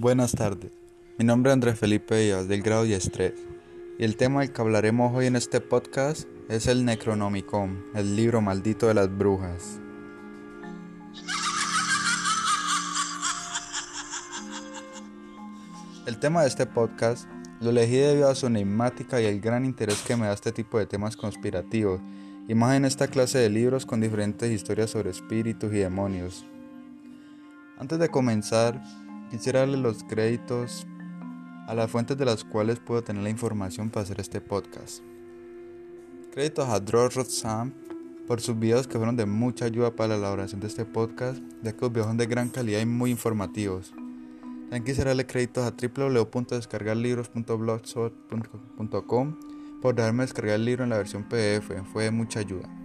Buenas tardes, mi nombre es Andrés Felipe Díaz del grado y estrés y el tema del que hablaremos hoy en este podcast es el Necronomicon, el libro maldito de las brujas. El tema de este podcast lo elegí debido a su enigmática y el gran interés que me da este tipo de temas conspirativos, y más en esta clase de libros con diferentes historias sobre espíritus y demonios. Antes de comenzar, quisiera darle los créditos a las fuentes de las cuales puedo tener la información para hacer este podcast. Créditos a Dror Sam por sus videos que fueron de mucha ayuda para la elaboración de este podcast, ya que los videos son de gran calidad y muy informativos. También quisiera darle créditos a www.descargarlibros.blogspot.com por dejarme descargar el libro en la versión PDF, fue de mucha ayuda.